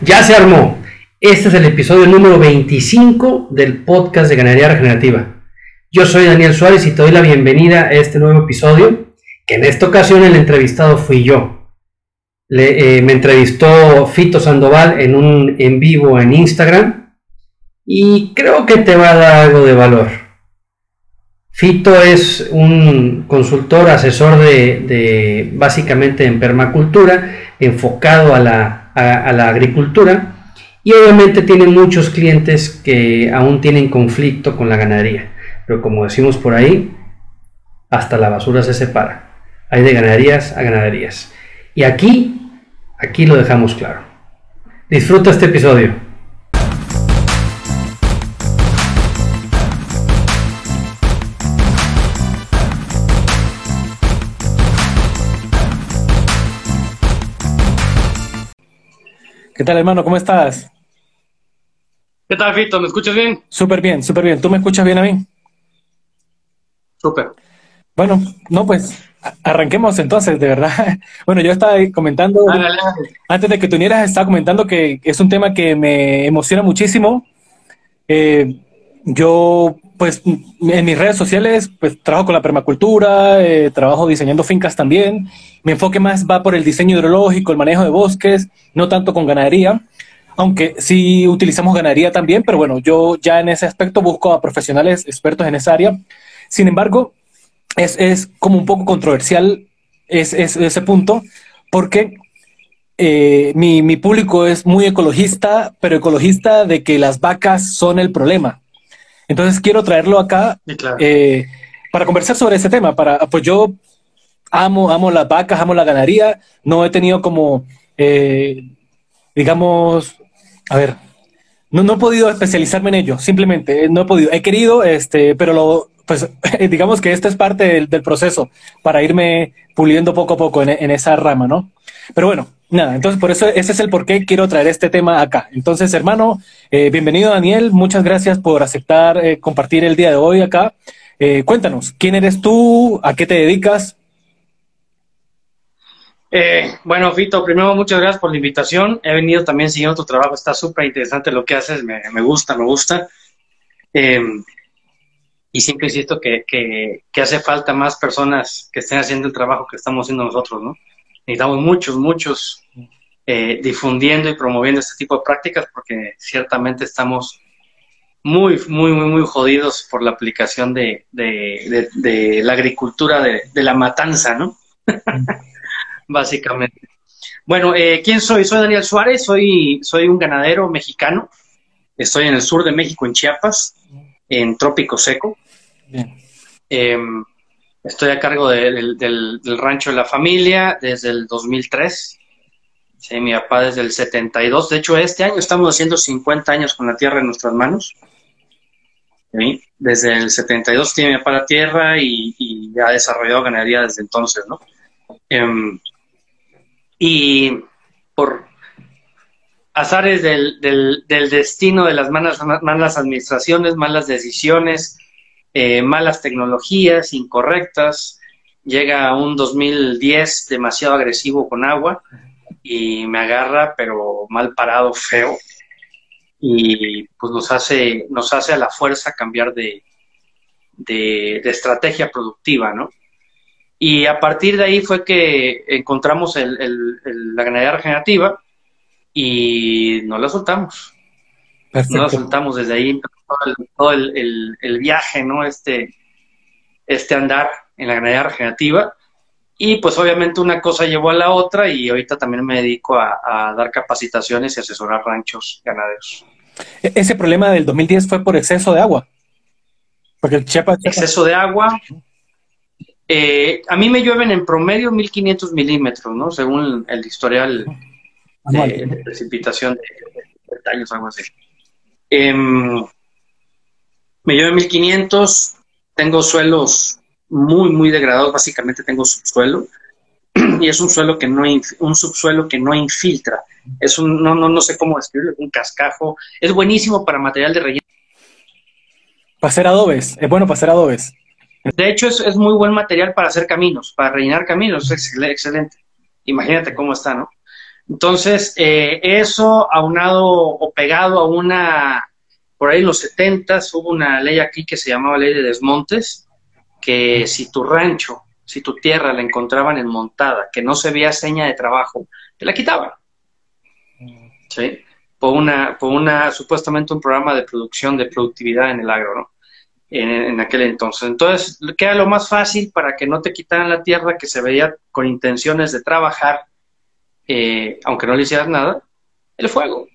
Ya se armó. Este es el episodio número 25 del podcast de Ganadería Regenerativa. Yo soy Daniel Suárez y te doy la bienvenida a este nuevo episodio, que en esta ocasión el entrevistado fui yo. Eh, me entrevistó Fito Sandoval en un en vivo en Instagram y creo que te va a dar algo de valor. Fito es un consultor, asesor de, básicamente en permacultura, enfocado a la, a la agricultura y obviamente tiene muchos clientes que aún tienen conflicto con la ganadería. Pero como decimos por ahí, hasta la basura se separa. Hay de ganaderías a ganaderías. Y aquí, aquí lo dejamos claro. Disfruta este episodio. ¿Qué tal, hermano? ¿Cómo estás? ¿Qué tal, Fito? ¿Me escuchas bien? Súper bien, súper bien. ¿Tú me escuchas bien a mí? Súper. Bueno, no, pues arranquemos entonces, de verdad. Bueno, yo estaba comentando, antes de que tú unieras, estaba comentando que es un tema que me emociona muchísimo. Eh, yo, pues, en mis redes sociales, pues, trabajo con la permacultura, eh, trabajo diseñando fincas también. Mi enfoque más va por el diseño hidrológico, el manejo de bosques, no tanto con ganadería, aunque sí utilizamos ganadería también, pero bueno, yo ya en ese aspecto busco a profesionales expertos en esa área. Sin embargo, es, como un poco controversial ese punto, porque eh, mi, mi público es muy ecologista, pero ecologista de que las vacas son el problema. Entonces quiero traerlo acá eh, para conversar sobre ese tema. Para, pues yo amo, amo las vacas, amo la ganadería. No he tenido como, eh, digamos, a ver, no, no he podido especializarme en ello. Simplemente no he podido. He querido, este, pero lo, pues digamos que esto es parte del, proceso para irme puliendo poco a poco en, en esa rama, ¿no? Pero bueno, Nada, entonces por eso ese es el por qué quiero traer este tema acá. Entonces, hermano, eh, bienvenido Daniel, muchas gracias por aceptar eh, compartir el día de hoy acá. Eh, cuéntanos, ¿quién eres tú? ¿A qué te dedicas? bueno, Fito, primero muchas gracias por la invitación. He venido también siguiendo tu trabajo, está súper interesante lo que haces, me, gusta, me gusta. Em, y siempre insisto que, que hace falta más personas que estén haciendo el trabajo que estamos haciendo nosotros, ¿no? Necesitamos muchos, muchos eh, difundiendo y promoviendo este tipo de prácticas porque ciertamente estamos muy, muy, muy, muy jodidos por la aplicación de, la agricultura de, la matanza, ¿no? Básicamente. Bueno, eh, ¿quién soy? Soy Daniel Suárez, soy, soy un ganadero mexicano. Estoy en el sur de México, en Chiapas, en Trópico Seco. Em, Estoy a cargo del, rancho de la familia desde el 2003. Sí, mi papá desde el 72. De hecho, este año estamos haciendo 50 años con la tierra en nuestras manos. Desde el 72 tiene mi papá la tierra y, ha desarrollado ganadería desde entonces, ¿no? Em, y por azares del, destino de las malas, malas administraciones, malas decisiones, eh, malas tecnologías incorrectas, llega un 2010 demasiado agresivo con agua y me agarra, pero mal parado, feo, y pues nos hace, nos hace a la fuerza cambiar de, de, estrategia productiva, ¿no? Y a partir de ahí fue que encontramos la ganadería regenerativa y no la soltamos. No la soltamos desde ahí, todo el, viaje, ¿no? Este, este andar en la ganadería regenerativa. Y pues obviamente una cosa llevó a la otra y ahorita también me dedico a, dar capacitaciones y asesorar ranchos ganaderos. E-, ese problema del 2010 fue por exceso de agua. Porque el Chiapas... Exceso de agua. Eh, a mí me llueven en promedio 1500 milímetros, ¿no? Según el historial de, precipitación de, de, años, algo así. Em, me llevo 1500, tengo suelos muy, muy degradados, básicamente tengo subsuelo, y es un suelo que no, un subsuelo que no infiltra. Es un, no, no, no sé cómo describirlo, un cascajo. Es buenísimo para material de relleno. Para hacer adobes, es bueno para hacer adobes. De hecho, es, es muy buen material para hacer caminos, para rellenar caminos, es excelente. Imagínate cómo está, ¿no? Entonces, eh, eso aunado o pegado a una, por ahí en los 70 hubo una ley aquí que se llamaba ley de desmontes, que si tu rancho, si tu tierra la encontraban enmontada, que no se veía seña de trabajo, te la quitaban. ¿Sí? Por una, por una, supuestamente un programa de producción de productividad en el agro, ¿no? En, aquel entonces. Entonces, ¿qué era lo más fácil para que no te quitaran la tierra que se veía con intenciones de trabajar eh, aunque no le hicieras nada, el fuego.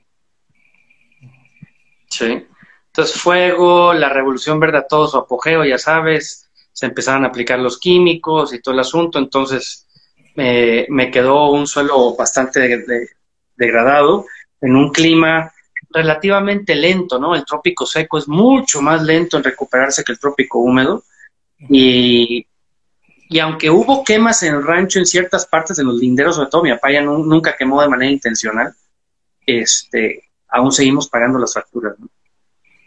Sí. Entonces, fuego, la revolución verde a todo su apogeo, ya sabes, se empezaron a aplicar los químicos y todo el asunto, entonces me quedó un suelo bastante degradado en un clima relativamente lento, ¿no? El trópico seco es mucho más lento en recuperarse que el trópico húmedo y y aunque hubo quemas en el rancho en ciertas partes de los linderos, sobre todo mi papá ya nunca quemó de manera intencional, este, aún seguimos pagando las facturas.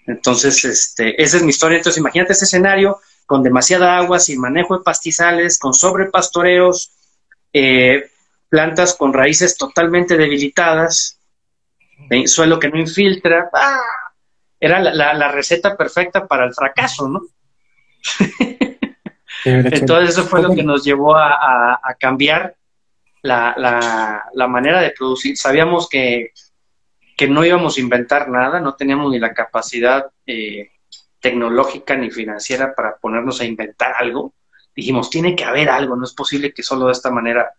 Entonces, este, esa es mi historia. Entonces, imagínate ese escenario con demasiada agua, sin manejo de pastizales, con sobrepastoreos, eh, plantas con raíces totalmente debilitadas, eh, suelo que no infiltra. ¡ah! Era la, la receta perfecta para el fracaso, ¿no? Entonces eso fue lo que nos llevó a, cambiar la, manera de producir. Sabíamos que, no íbamos a inventar nada, no teníamos ni la capacidad eh, tecnológica ni financiera para ponernos a inventar algo. Dijimos, tiene que haber algo, no es posible que solo de esta manera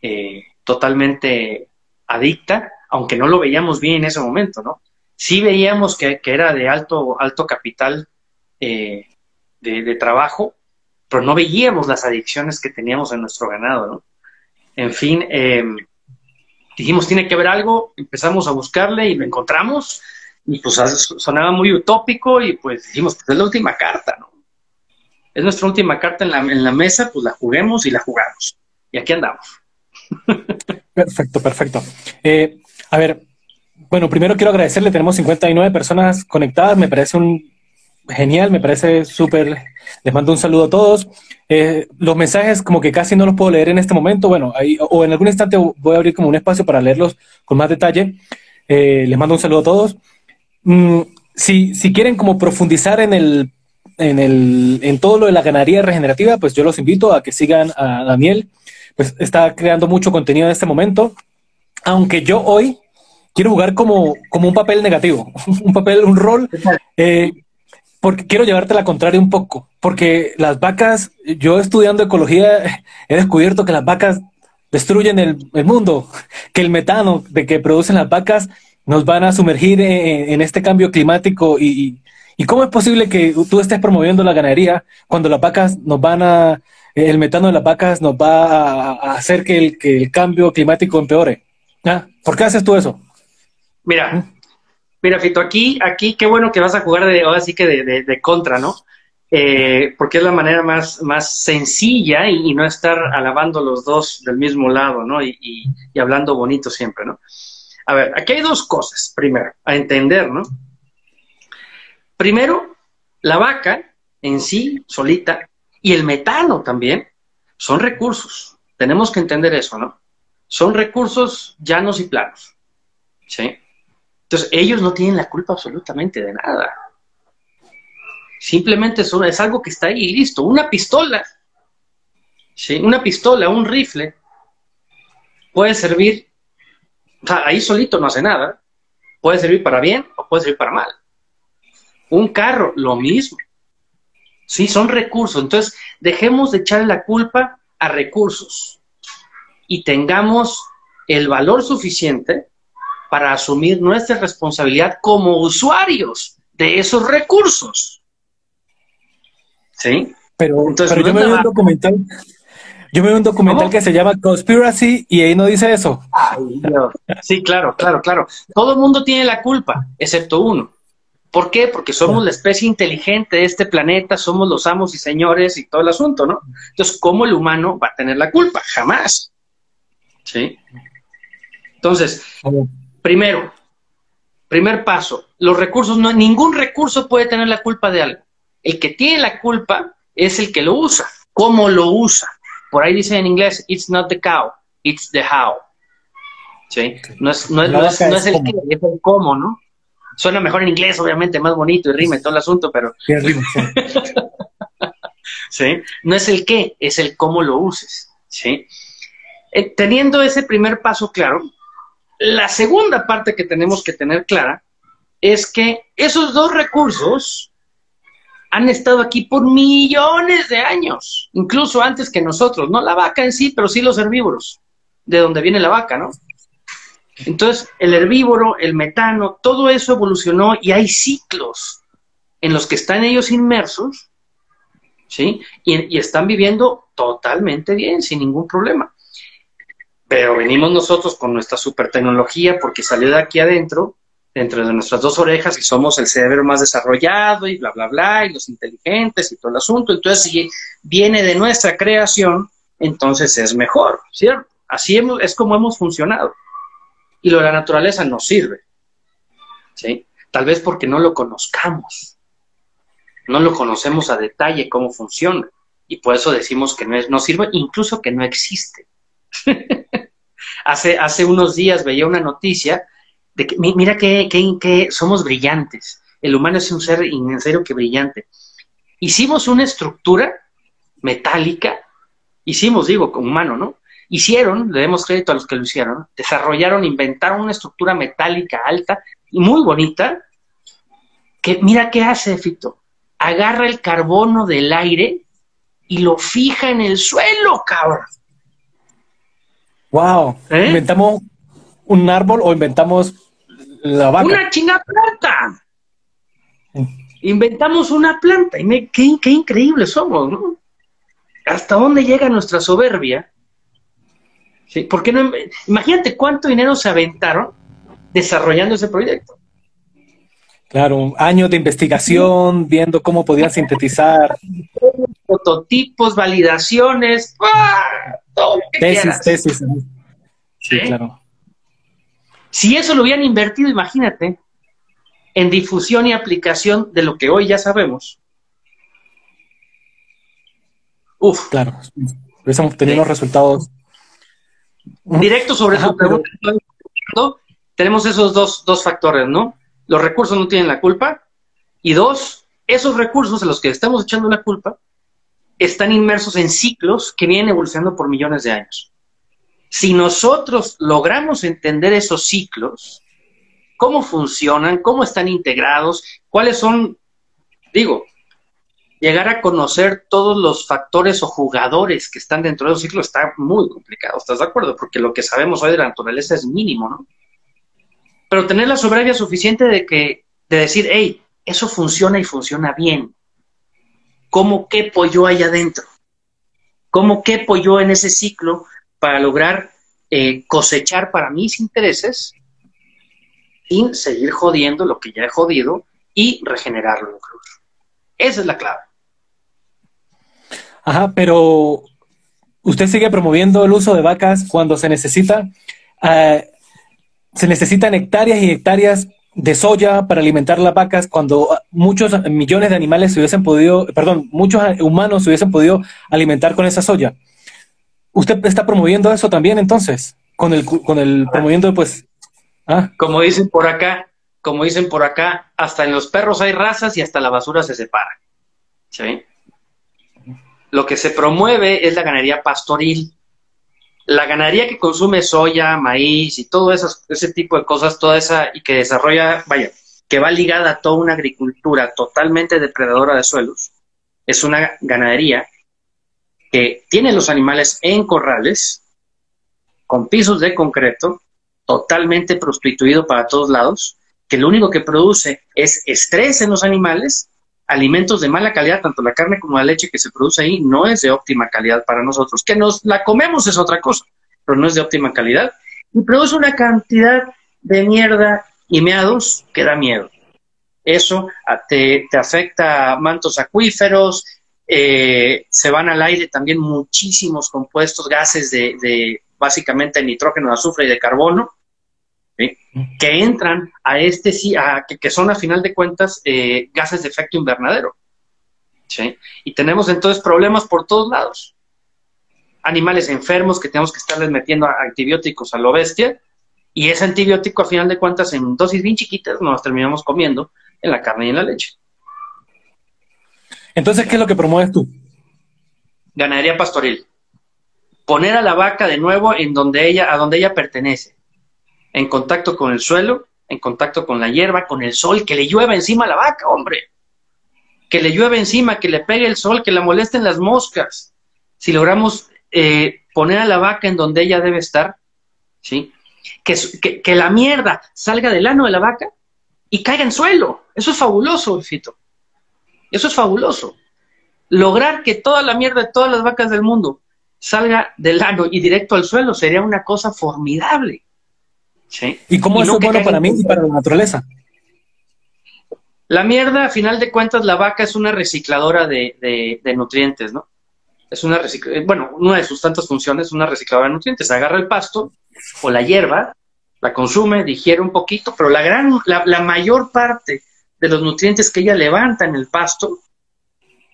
eh, totalmente adicta, aunque no lo veíamos bien en ese momento, ¿no? Sí veíamos que, era de alto, alto capital eh, de, trabajo, pero no veíamos las adicciones que teníamos en nuestro ganado, ¿no? En fin, em, dijimos, tiene que haber algo, empezamos a buscarle y lo encontramos, y pues sonaba muy utópico, y pues dijimos, pues es la última carta, ¿no? Es nuestra última carta en la, en la mesa, pues la juguemos y la jugamos. Y aquí andamos. Perfecto, perfecto. Eh, a ver, bueno, primero quiero agradecerle, tenemos 59 personas conectadas, me parece un genial, me parece súper. Les mando un saludo a todos. Eh, los mensajes como que casi no los puedo leer en este momento, bueno, ahí, o en algún instante voy a abrir como un espacio para leerlos con más detalle. Eh, les mando un saludo a todos. Mm, si, si quieren como profundizar en el, en el, en todo lo de la ganadería regenerativa, pues yo los invito a que sigan a Daniel, pues está creando mucho contenido en este momento, aunque yo hoy quiero jugar como, como un papel negativo, un papel, un rol eh, porque quiero llevarte la contraria un poco, porque las vacas, yo estudiando ecología he descubierto que las vacas destruyen el, mundo, que el metano de que producen las vacas nos van a sumergir en, este cambio climático y, cómo es posible que tú estés promoviendo la ganadería cuando las vacas nos van a, el metano de las vacas nos va a, hacer que el, que el cambio climático empeore. ¿Ah? ¿Por qué haces tú eso? Mira, ¿Mm? Mira, Fito, aquí, aquí qué bueno que vas a jugar de, ahora sí que de, contra, ¿no? Eh, porque es la manera más, más sencilla y, no estar alabando los dos del mismo lado, ¿no? Y, hablando bonito siempre, ¿no? A ver, aquí hay dos cosas, primero, a entender, ¿no? Primero, la vaca en sí, solita, y el metano también, son recursos. Tenemos que entender eso, ¿no? Son recursos llanos y planos, ¿sí? Entonces, ellos no tienen la culpa absolutamente de nada. Simplemente es, algo que está ahí listo. Una pistola, ¿sí? una pistola, un rifle, puede servir, o sea, ahí solito no hace nada. Puede servir para bien o puede servir para mal. Un carro, lo mismo. Sí, son recursos. Entonces, dejemos de echarle la culpa a recursos y tengamos el valor suficiente para asumir nuestra responsabilidad como usuarios de esos recursos. ¿Sí? Pero, Entonces, yo me veo un documental. Yo me veo un documental que se llama Conspiracy y ahí no dice eso. Sí, claro, claro, claro. Todo el mundo tiene la culpa, excepto uno. ¿Por qué? Porque somos la especie inteligente de este planeta, somos los amos y señores y todo el asunto, ¿no? Entonces, ¿cómo el humano va a tener la culpa? Jamás. ¿Sí? Entonces, Primero, primer paso, los recursos, no, ningún recurso puede tener la culpa de algo. El que tiene la culpa es el que lo usa. ¿Cómo lo usa? Por ahí dice en inglés, it's not the cow, it's the how. ¿sí? No es, no es, no es, no es el qué, es el cómo, ¿no? Suena mejor en inglés, obviamente, más bonito y rima y todo el asunto, pero... Sí, rima, sí. ¿Sí? No es el qué, es el cómo lo uses, ¿sí? Eh, teniendo ese primer paso claro, la segunda parte que tenemos que tener clara es que esos dos recursos han estado aquí por millones de años, incluso antes que nosotros, no la vaca en sí, pero sí los herbívoros, de donde viene la vaca, ¿no? Entonces, el herbívoro, el metano, todo eso evolucionó y hay ciclos en los que están ellos inmersos, ¿sí? Y, y están viviendo totalmente bien, sin ningún problema. Pero venimos nosotros con nuestra super tecnología porque salió de aquí adentro, dentro de nuestras dos orejas, y somos el cerebro más desarrollado y bla, bla, bla, y los inteligentes y todo el asunto. Entonces, si viene de nuestra creación, entonces es mejor, ¿cierto? Así es como hemos funcionado. Y lo de la naturaleza nos sirve, ¿sí? Tal vez porque no lo conozcamos, no lo conocemos a detalle cómo funciona, y por eso decimos que no, es, no sirve, incluso que no existe. hace, hace unos días veía una noticia de que, mira que, que, somos brillantes. El humano es un ser en serio que brillante. Hicimos una estructura metálica, hicimos, digo, como humano, ¿no? Hicieron, le demos crédito a los que lo hicieron, desarrollaron, inventaron una estructura metálica alta y muy bonita, que mira qué hace, Fito. Agarra el carbono del aire y lo fija en el suelo, cabrón. Wow. ¿Eh? ¿Inventamos un árbol o inventamos la vaca? Una chinga planta. Inventamos una planta. Y me, qué, qué increíbles somos, ¿no? ¿Hasta dónde llega nuestra soberbia? ¿Sí? ¿Por qué no? Imagínate cuánto dinero se aventaron desarrollando ese proyecto. Claro, años de investigación, viendo cómo podían sintetizar. Prototipos, validaciones, ¡ah! Tesis, tesis. Sí, claro. Si eso lo hubieran invertido, imagínate, en difusión y aplicación de lo que hoy ya sabemos. Uf. Claro, hubiésemos tenido resultados. Directo sobre tu pregunta, tenemos esos dos, dos factores, ¿no? Los recursos no tienen la culpa. Y dos, esos recursos a los que estamos echando la culpa están inmersos en ciclos que vienen evolucionando por millones de años. Si nosotros logramos entender esos ciclos, cómo funcionan, cómo están integrados, cuáles son, digo, llegar a conocer todos los factores o jugadores que están dentro de esos ciclos está muy complicado, ¿estás de acuerdo? Porque lo que sabemos hoy de la naturaleza es mínimo, ¿no? Pero tener la soberbia suficiente de que, de decir, hey, eso funciona y funciona bien. ¿Cómo quepo yo ahí adentro? ¿Cómo quepo yo en ese ciclo para lograr eh, cosechar para mis intereses sin seguir jodiendo lo que ya he jodido y regenerarlo incluso? Esa es la clave. Ajá, pero usted sigue promoviendo el uso de vacas cuando se necesita. Eh, se necesitan hectáreas y hectáreas de soya para alimentar las vacas cuando muchos millones de animales se hubiesen podido, perdón, muchos humanos se hubiesen podido alimentar con esa soya. ¿Usted está promoviendo eso también entonces? Con el, con el promoviendo pues... ¿ah? Como dicen por acá, como dicen por acá, hasta en los perros hay razas y hasta la basura se separa. ¿Sí? Lo que se promueve es la ganadería pastoril, la ganadería que consume soya, maíz y todo eso, ese tipo de cosas, toda esa, y que desarrolla, vaya, que va ligada a toda una agricultura totalmente depredadora de suelos, es una ganadería que tiene los animales en corrales, con pisos de concreto, totalmente prostituido para todos lados, que lo único que produce es estrés en los animales alimentos de mala calidad, tanto la carne como la leche que se produce ahí no es de óptima calidad para nosotros. Que nos la comemos es otra cosa, pero no es de óptima calidad. Y produce una cantidad de mierda y meados que da miedo. Eso ah, te, afecta mantos acuíferos, eh, se van al aire también muchísimos compuestos, gases de, de básicamente nitrógeno, azufre y de carbono, que entran a este, a, que, que son a final de cuentas eh, gases de efecto invernadero. Y tenemos entonces problemas por todos lados. Animales enfermos que tenemos que estarles metiendo antibióticos a lo bestia Y ese antibiótico, a final de cuentas, en dosis bien chiquitas, nos terminamos comiendo en la carne y en la leche. Entonces, ¿qué es lo que promueves tú? Ganadería pastoril. Poner a la vaca de nuevo en donde ella, a donde ella pertenece. En contacto con el suelo, en contacto con la hierba, con el sol, que le llueva encima a la vaca, hombre. Que le llueva encima, que le pegue el sol, que la molesten las moscas. Si logramos eh, poner a la vaca en donde ella debe estar, ¿sí? Que, la mierda salga del ano de la vaca y caiga en suelo. Eso es fabuloso, Fito. Eso es fabuloso. Lograr que toda la mierda de todas las vacas del mundo salga del ano y directo al suelo sería una cosa formidable. ¿Sí? ¿Y cómo es bueno para mí y para la naturaleza? La mierda, a final de cuentas, la vaca es una recicladora de, nutrientes, ¿no? Es una bueno, una de sus tantas funciones es una recicladora de nutrientes. Agarra el pasto o la hierba, la consume, digiere un poquito, pero la gran, la mayor parte de los nutrientes que ella levanta en el pasto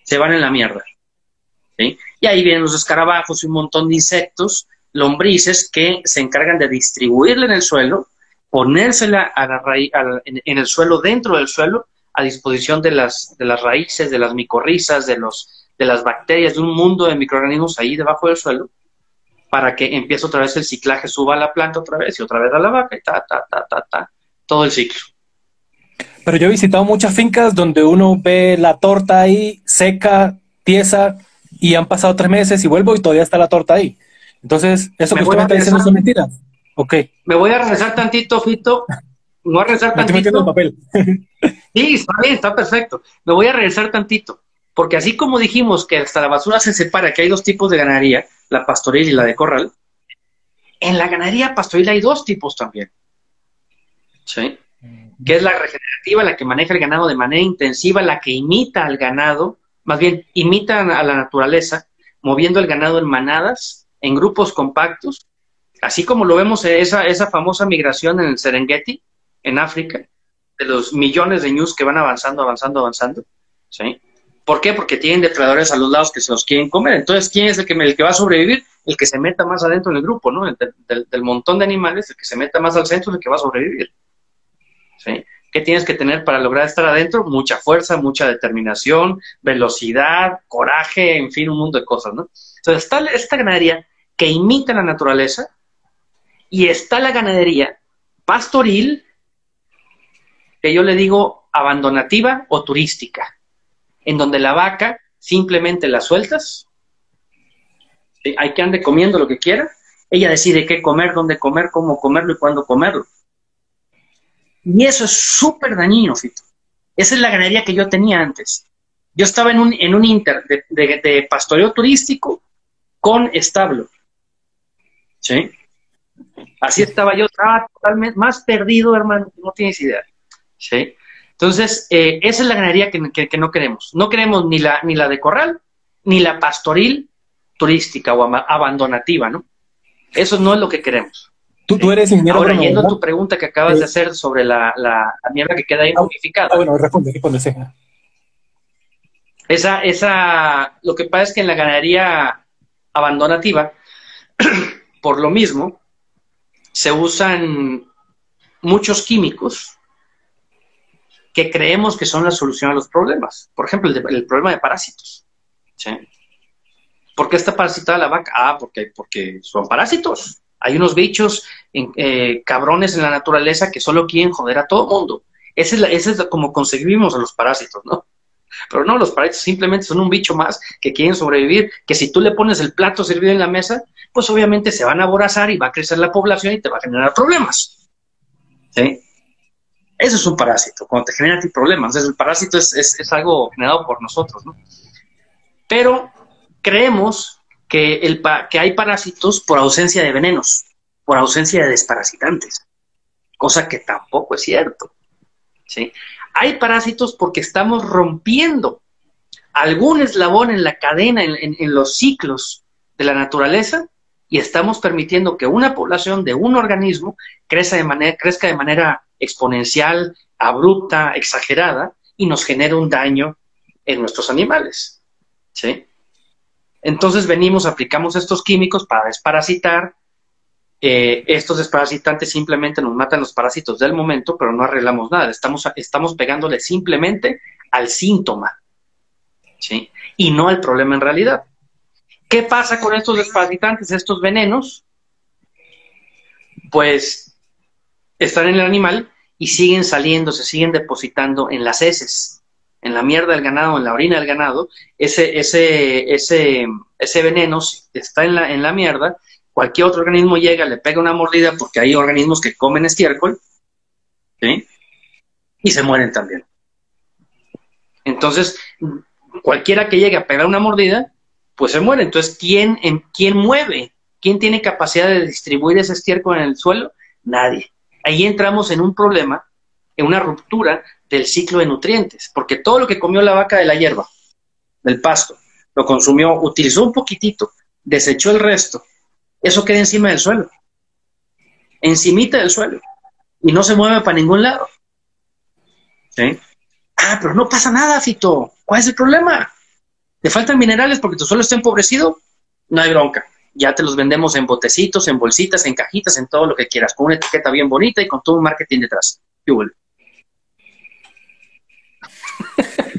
se van en la mierda. Y ahí vienen los escarabajos y un montón de insectos, lombrices, que se encargan de distribuirla en el suelo, ponérsela a la en, el suelo, dentro del suelo, a disposición de las, de las raíces, de las micorrizas, de, los, de las bacterias, de un mundo de microorganismos ahí debajo del suelo, para que empiece otra vez el ciclaje, suba a la planta otra vez y otra vez a la vaca y ta, ta, ta, ta, ta, todo el ciclo. Pero yo he visitado muchas fincas donde uno ve la torta ahí seca, tiesa, y han pasado tres meses y vuelvo y todavía está la torta ahí. Entonces, eso que usted me está diciendo son mentiras. Ok. Me voy a regresar tantito, Fito. Me voy a regresar tantito. El papel. sí, está bien, está perfecto. Me voy a regresar tantito. Porque así como dijimos que hasta la basura se separa, que hay dos tipos de ganadería, la pastoril y la de corral, en la ganadería pastoril hay dos tipos también. ¿Sí? que es la regenerativa, la que maneja el ganado de manera intensiva, la que imita al ganado, más bien imita a la naturaleza, moviendo el ganado en manadas, en grupos compactos, así como lo vemos en esa, esa famosa migración en el Serengeti, en África, de los millones de ñus que van avanzando, avanzando, avanzando. ¿sí? ¿Por qué? Porque tienen depredadores a los lados que se los quieren comer. Entonces, ¿quién es el que, el que va a sobrevivir? El que se meta más adentro del grupo, ¿no? del, del montón de animales, el que se meta más al centro es el que va a sobrevivir. ¿Qué tienes que tener para lograr estar adentro? Mucha fuerza, mucha determinación, velocidad, coraje, en fin, un mundo de cosas, ¿no? Entonces esta ganadería que imita la naturaleza y está la ganadería pastoril, que yo le digo abandonativa o turística, en donde la vaca simplemente la sueltas, hay que ande comiendo lo que quiera, ella decide qué comer, dónde comer, cómo comerlo y cuándo comerlo. Y eso es súper dañino, Fito. Esa es la ganadería que yo tenía antes. Yo estaba en un, en un inter de, pastoreo turístico con establo. ¿Sí? Así estaba yo, estaba totalmente más perdido, hermano, no tienes idea. ¿Sí? Entonces, eh, esa es la ganadería que, que, no queremos. No queremos ni la, ni la de corral, ni la pastoril turística o abandonativa, ¿no? Eso no es lo que queremos. Tú, eres ingeniero Ahora, yendo a tu pregunta que acabas de hacer sobre la, la, mierda que queda ahí ah, modificada. Ah, bueno, responde, responde, sí. Esa, esa, lo que pasa es que en la ganadería abandonativa, por lo mismo, se usan muchos químicos que creemos que son la solución a los problemas. Por ejemplo, el, problema de parásitos. ¿Por qué está parasitada la vaca? Ah, porque, porque son parásitos. Hay unos bichos eh, cabrones en la naturaleza que solo quieren joder a todo mundo. Ese es, ese es como concebimos a los parásitos, ¿no? Pero no, los parásitos simplemente son un bicho más que quieren sobrevivir, que si tú le pones el plato servido en la mesa, pues obviamente se van a aborazar y va a crecer la población y te va a generar problemas. ¿Sí? Eso es un parásito, cuando te genera a ti problemas. el parásito es, es algo generado por nosotros, ¿no? Pero creemos que, el, que hay parásitos por ausencia de venenos, por ausencia de desparasitantes, cosa que tampoco es cierto. ¿sí? Hay parásitos porque estamos rompiendo algún eslabón en la cadena, en, los ciclos de la naturaleza, y estamos permitiendo que una población de un organismo crezca de manera, crezca de manera exponencial, abrupta, exagerada, y nos genere un daño en nuestros animales. ¿sí? Entonces venimos, aplicamos estos químicos para desparasitar eh, estos desparasitantes simplemente nos matan los parásitos del momento, pero no arreglamos nada. Estamos, estamos pegándole simplemente al síntoma, ¿sí? Y no al problema en realidad. ¿Qué pasa con estos desparasitantes, estos venenos? Pues están en el animal y siguen saliendo, se siguen depositando en las heces, en la mierda del ganado, en la orina del ganado. Ese, ese, ese, ese veneno está en la, en la mierda cualquier otro organismo llega, le pega una mordida, porque hay organismos que comen estiércol, ¿sí? Y se mueren también. Entonces, cualquiera que llegue a pegar una mordida, pues se muere. Entonces, ¿quién, en, quién mueve? ¿Quién tiene capacidad de distribuir ese estiércol en el suelo? Nadie. Ahí entramos en un problema, en una ruptura del ciclo de nutrientes, porque todo lo que comió la vaca de la hierba, del pasto, lo consumió, utilizó un poquitito, desechó el resto, eso queda encima del suelo, encimita del suelo, y no se mueve para ningún lado. ¿Sí? Ah, pero no pasa nada, Fito. ¿Cuál es el problema? ¿Te faltan minerales porque tu suelo está empobrecido? No hay bronca. Ya te los vendemos en botecitos, en bolsitas, en cajitas, en todo lo que quieras, con una etiqueta bien bonita y con todo un marketing detrás.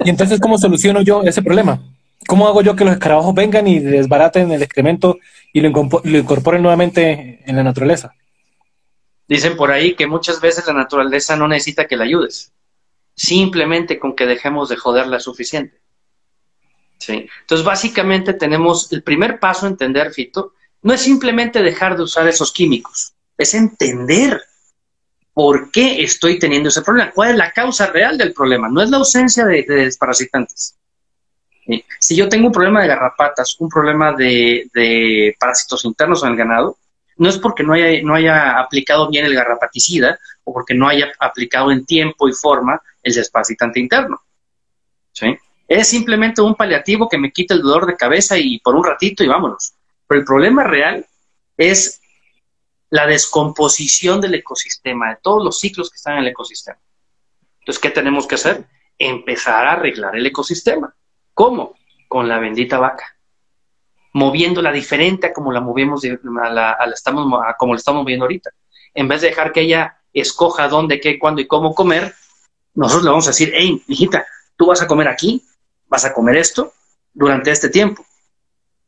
¿Y entonces cómo soluciono yo ese problema? ¿Cómo hago yo que los escarabajos vengan y desbaraten el excremento y lo, incorporen nuevamente en la naturaleza? Dicen por ahí que muchas veces la naturaleza no necesita que la ayudes, simplemente con que dejemos de joderla suficiente. ¿Sí? Entonces, básicamente tenemos el primer paso a entender, Fito, no es simplemente dejar de usar esos químicos, es entender por qué estoy teniendo ese problema, cuál es la causa real del problema, no es la ausencia de desparasitantes. Si yo tengo un problema de garrapatas, un problema de, parásitos internos en el ganado, no es porque no haya, no haya aplicado bien el garrapaticida o porque no haya aplicado en tiempo y forma el desparasitante interno. Es simplemente un paliativo que me quita el dolor de cabeza y por un ratito y vámonos. Pero el problema real es la descomposición del ecosistema, de todos los ciclos que están en el ecosistema. Entonces, ¿qué tenemos que hacer? Empezar a arreglar el ecosistema. ¿Cómo? Con la bendita vaca. Moviéndola diferente a como la movemos, a la, estamos, como la estamos moviendo ahorita. En vez de dejar que ella escoja dónde, qué, cuándo y cómo comer, nosotros le vamos a decir, hey, hijita, tú vas a comer aquí, vas a comer esto durante este tiempo.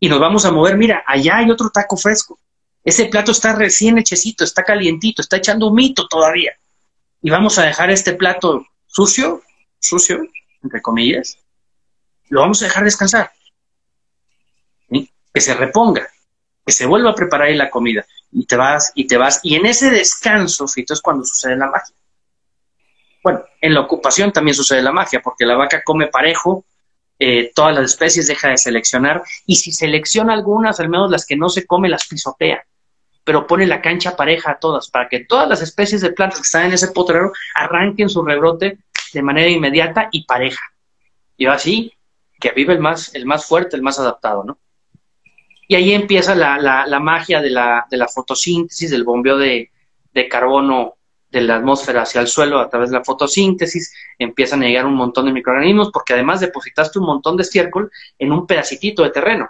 Y nos vamos a mover, mira, allá hay otro taco fresco. Ese plato está recién hechecito, está calientito, está echando un mito todavía. Y vamos a dejar este plato sucio, sucio, entre comillas, lo vamos a dejar descansar. Que se reponga, que se vuelva a preparar ahí la comida. Y te vas, y te vas. Y en ese descanso, Fito, es cuando sucede la magia. Bueno, en la ocupación también sucede la magia, porque la vaca come parejo, eh, todas las especies deja de seleccionar, y si selecciona algunas, al menos las que no se come, las pisotea pero pone la cancha pareja a todas, para que todas las especies de plantas que están en ese potrero arranquen su rebrote de manera inmediata y pareja. Y así que vive el más, el más fuerte, el más adaptado, ¿no? Y ahí empieza la, la, magia de la, de la, fotosíntesis, del bombeo de, de, carbono de la atmósfera hacia el suelo a través de la fotosíntesis, empiezan a llegar un montón de microorganismos, porque además depositaste un montón de estiércol en un pedacitito de terreno.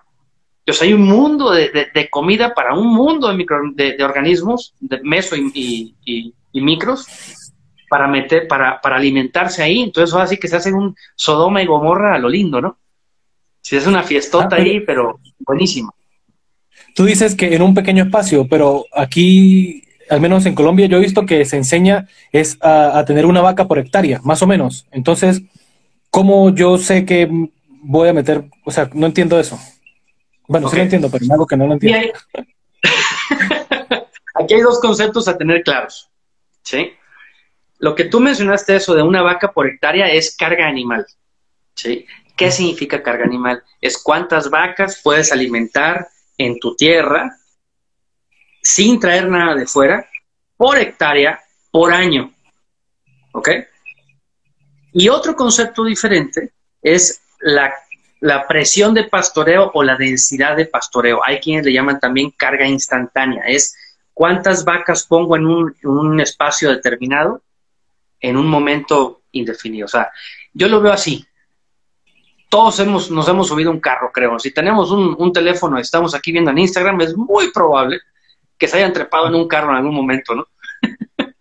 Entonces hay un mundo de, de, comida para un mundo de, micro, de, organismos, de meso y, y, y, micros, para meter, para, para alimentarse ahí. Entonces ahora sí que se hace un Sodoma y Gomorra a lo lindo, ¿no? Sí, es una fiestota ah, ahí, pero buenísima. Tú dices que en un pequeño espacio, pero aquí, al menos en Colombia, yo he visto que se enseña es a, tener una vaca por hectárea, más o menos. Entonces, ¿cómo yo sé que voy a meter? O sea, no entiendo eso. Bueno, sí lo entiendo, pero es algo que no lo entiendo. Aquí hay dos conceptos a tener claros. ¿sí? Lo que tú mencionaste, eso de una vaca por hectárea, es carga animal. ¿sí? ¿Qué significa carga animal? Es cuántas vacas puedes alimentar en tu tierra sin traer nada de fuera por hectárea por año. ¿Ok? Y otro concepto diferente es la, presión de pastoreo o la densidad de pastoreo. Hay quienes le llaman también carga instantánea. Es cuántas vacas pongo en un, un espacio determinado en un momento indefinido. O sea, yo lo veo así todos hemos, nos hemos subido un carro, creo. Si tenemos un, teléfono y estamos aquí viendo en Instagram, es muy probable que se hayan trepado en un carro en algún momento, ¿no?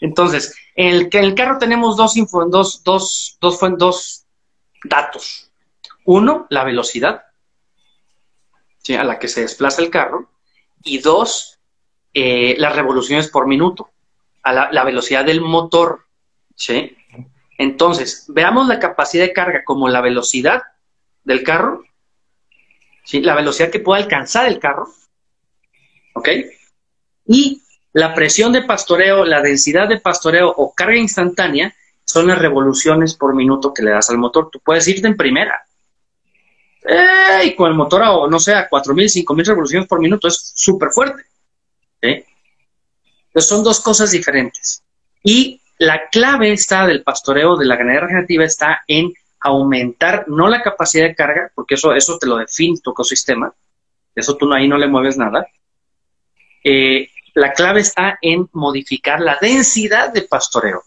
Entonces, en el, carro tenemos dos, dos, datos. Uno, la velocidad a la que se desplaza el carro. Y dos, eh, las revoluciones por minuto, la, velocidad del motor. ¿sí? Entonces, veamos la capacidad de carga como la velocidad del carro, la velocidad que puede alcanzar el carro, ¿ok? Y la presión de pastoreo, la densidad de pastoreo o carga instantánea son las revoluciones por minuto que le das al motor. Tú puedes irte en primera. y con el motor a, no sé, a 4.000, 5.000 revoluciones por minuto es súper fuerte. Entonces son dos cosas diferentes. Y la clave está del pastoreo de la ganadería regenerativa está en aumentar no la capacidad de carga, porque eso, eso te lo define tu ecosistema, eso tú ahí no le mueves nada. Eh, la clave está en modificar la densidad de pastoreo.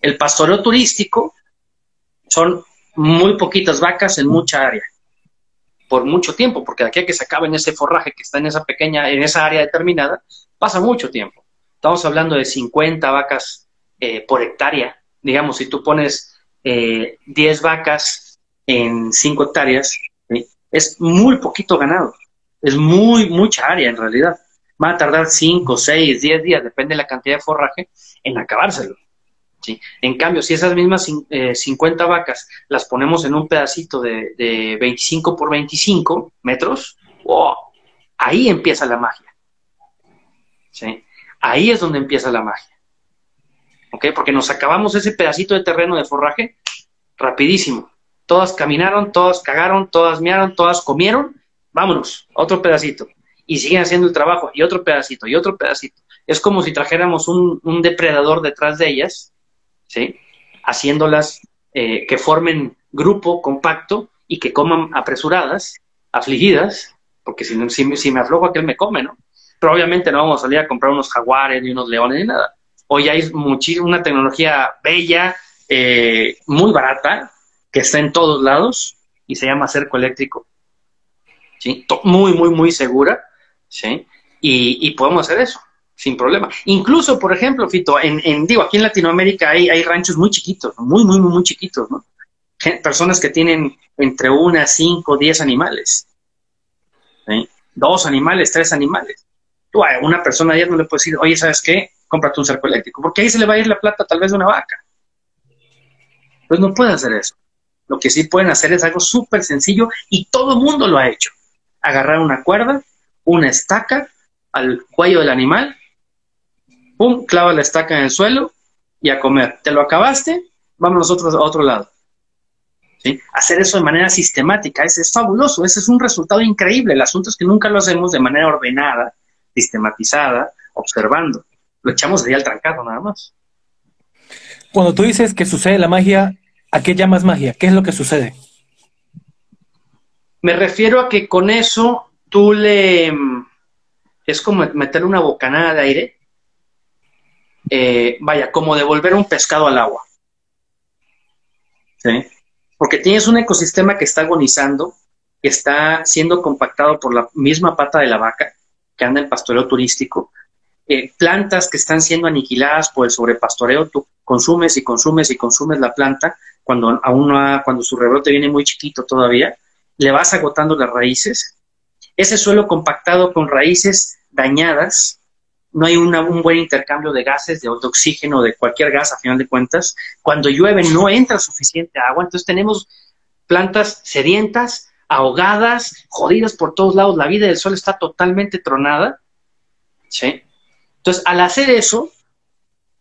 El pastoreo turístico son muy poquitas vacas en mucha área, por mucho tiempo, porque de aquí a que se acabe en ese forraje que está en esa pequeña, en esa área determinada, pasa mucho tiempo. Estamos hablando de 50 vacas eh, por hectárea. Digamos, si tú pones 10 eh, vacas en 5 hectáreas, es muy poquito ganado. Es muy, mucha área en realidad. Va a tardar 5, 6, 10 días, depende de la cantidad de forraje, en acabárselo. ¿sí? En cambio, si esas mismas 50 eh, vacas las ponemos en un pedacito de, de 25 por 25 metros, ahí empieza la magia. Ahí es donde empieza la magia. Porque nos acabamos ese pedacito de terreno de forraje rapidísimo. Todas caminaron, todas cagaron, todas miaron, todas comieron. Vámonos, otro pedacito. Y siguen haciendo el trabajo, y otro pedacito, y otro pedacito. Es como si trajéramos un, depredador detrás de ellas, ¿sí? Haciéndolas eh, que formen grupo compacto y que coman apresuradas, afligidas, porque si, si, si me aflojo aquel me come, ¿no? pero obviamente no vamos a salir a comprar unos jaguares ni unos leones ni nada. Hoy hay una tecnología bella, eh, muy barata, que está en todos lados y se llama cerco eléctrico. Muy, muy, muy segura. ¿sí? Y, podemos hacer eso sin problema. Incluso, por ejemplo, Fito, en, digo, aquí en Latinoamérica hay, hay ranchos muy chiquitos, muy, muy, muy, muy chiquitos, ¿no? Personas que tienen entre una, cinco, diez animales. Dos animales, tres animales una persona ayer no le puedes decir, oye, ¿sabes qué? Cómprate un cerco eléctrico, porque ahí se le va a ir la plata tal vez de una vaca. Pues no puede hacer eso. Lo que sí pueden hacer es algo súper sencillo y todo el mundo lo ha hecho. Agarrar una cuerda, una estaca al cuello del animal, pum, clava la estaca en el suelo y a comer. ¿Te lo acabaste? Vamos nosotros a otro lado. ¿Sí? Hacer eso de manera sistemática es, es fabuloso, ese es un resultado increíble. El asunto es que nunca lo hacemos de manera ordenada sistematizada, observando. Lo echamos ahí al trancado nada más. Cuando tú dices que sucede la magia, ¿a qué llamas magia? ¿Qué es lo que sucede? Me refiero a que con eso tú le... Es como meter una bocanada de aire. Eh, vaya, como devolver un pescado al agua. ¿Sí? Porque tienes un ecosistema que está agonizando, que está siendo compactado por la misma pata de la vaca, que anda en pastoreo turístico, eh, plantas que están siendo aniquiladas por el sobrepastoreo, tú consumes y consumes y consumes la planta cuando aún no cuando su rebrote viene muy chiquito todavía, le vas agotando las raíces. Ese suelo compactado con raíces dañadas, no hay un buen intercambio de gases, de, oxígeno, de cualquier gas a final de cuentas. Cuando llueve no entra suficiente agua, entonces tenemos plantas sedientas, ahogadas, jodidas por todos lados, la vida del sol está totalmente tronada. ¿sí? Entonces, al hacer eso,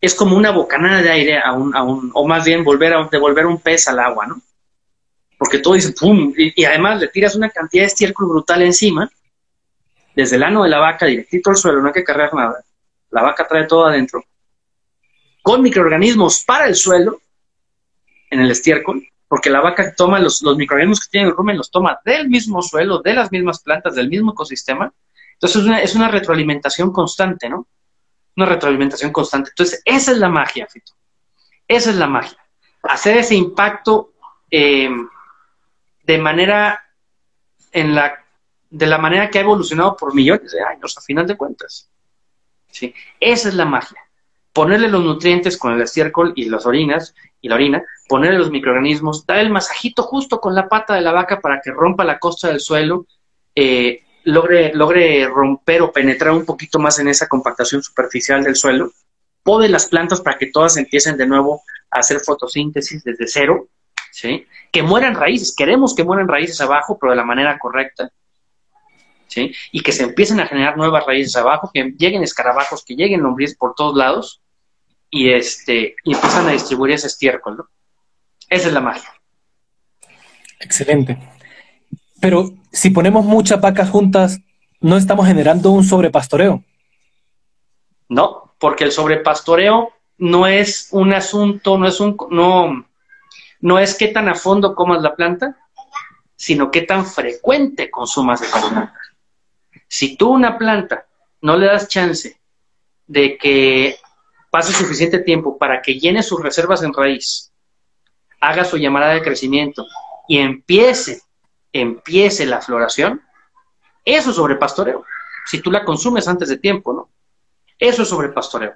es como una bocanada de aire a un, a un o más bien volver a devolver un pez al agua, ¿no? Porque todo dice pum, y, además le tiras una cantidad de estiércol brutal encima, desde el ano de la vaca directito al suelo, no hay que cargar nada. La vaca trae todo adentro, con microorganismos para el suelo, en el estiércol, porque la vaca toma los, microorganismos que tiene el rumen, los toma del mismo suelo, de las mismas plantas, del mismo ecosistema. Entonces es una, es una retroalimentación constante, ¿no? Una retroalimentación constante. Entonces esa es la magia, Fito. Esa es la magia. Hacer ese impacto em, de manera en la de la manera que ha evolucionado por millones de años, a final de cuentas. ¿Sí? Esa es la magia. Ponerle los nutrientes con el estiércol y las orinas y la orina, ponerle los microorganismos, dar el masajito justo con la pata de la vaca para que rompa la costa del suelo, eh, logre, logre romper o penetrar un poquito más en esa compactación superficial del suelo, pode las plantas para que todas empiecen de nuevo a hacer fotosíntesis desde cero, ¿sí? que mueran raíces, queremos que mueran raíces abajo, pero de la manera correcta, ¿sí? y que se empiecen a generar nuevas raíces abajo, que lleguen escarabajos, que lleguen lombrices por todos lados, y, este, y empiezan a distribuir ese estiércol. ¿no? Esa es la magia. Excelente. Pero si ponemos muchas vacas juntas, ¿no estamos generando un sobrepastoreo? No, porque el sobrepastoreo no es un asunto, no es un, no, no es qué tan a fondo comas la planta, sino qué tan frecuente consumas esa planta. Si tú una planta no le das chance de que pase suficiente tiempo para que llene sus reservas en raíz, haga su llamada de crecimiento y empiece empiece la floración, eso es sobrepastoreo. Si tú la consumes antes de tiempo, ¿no? Eso es sobrepastoreo.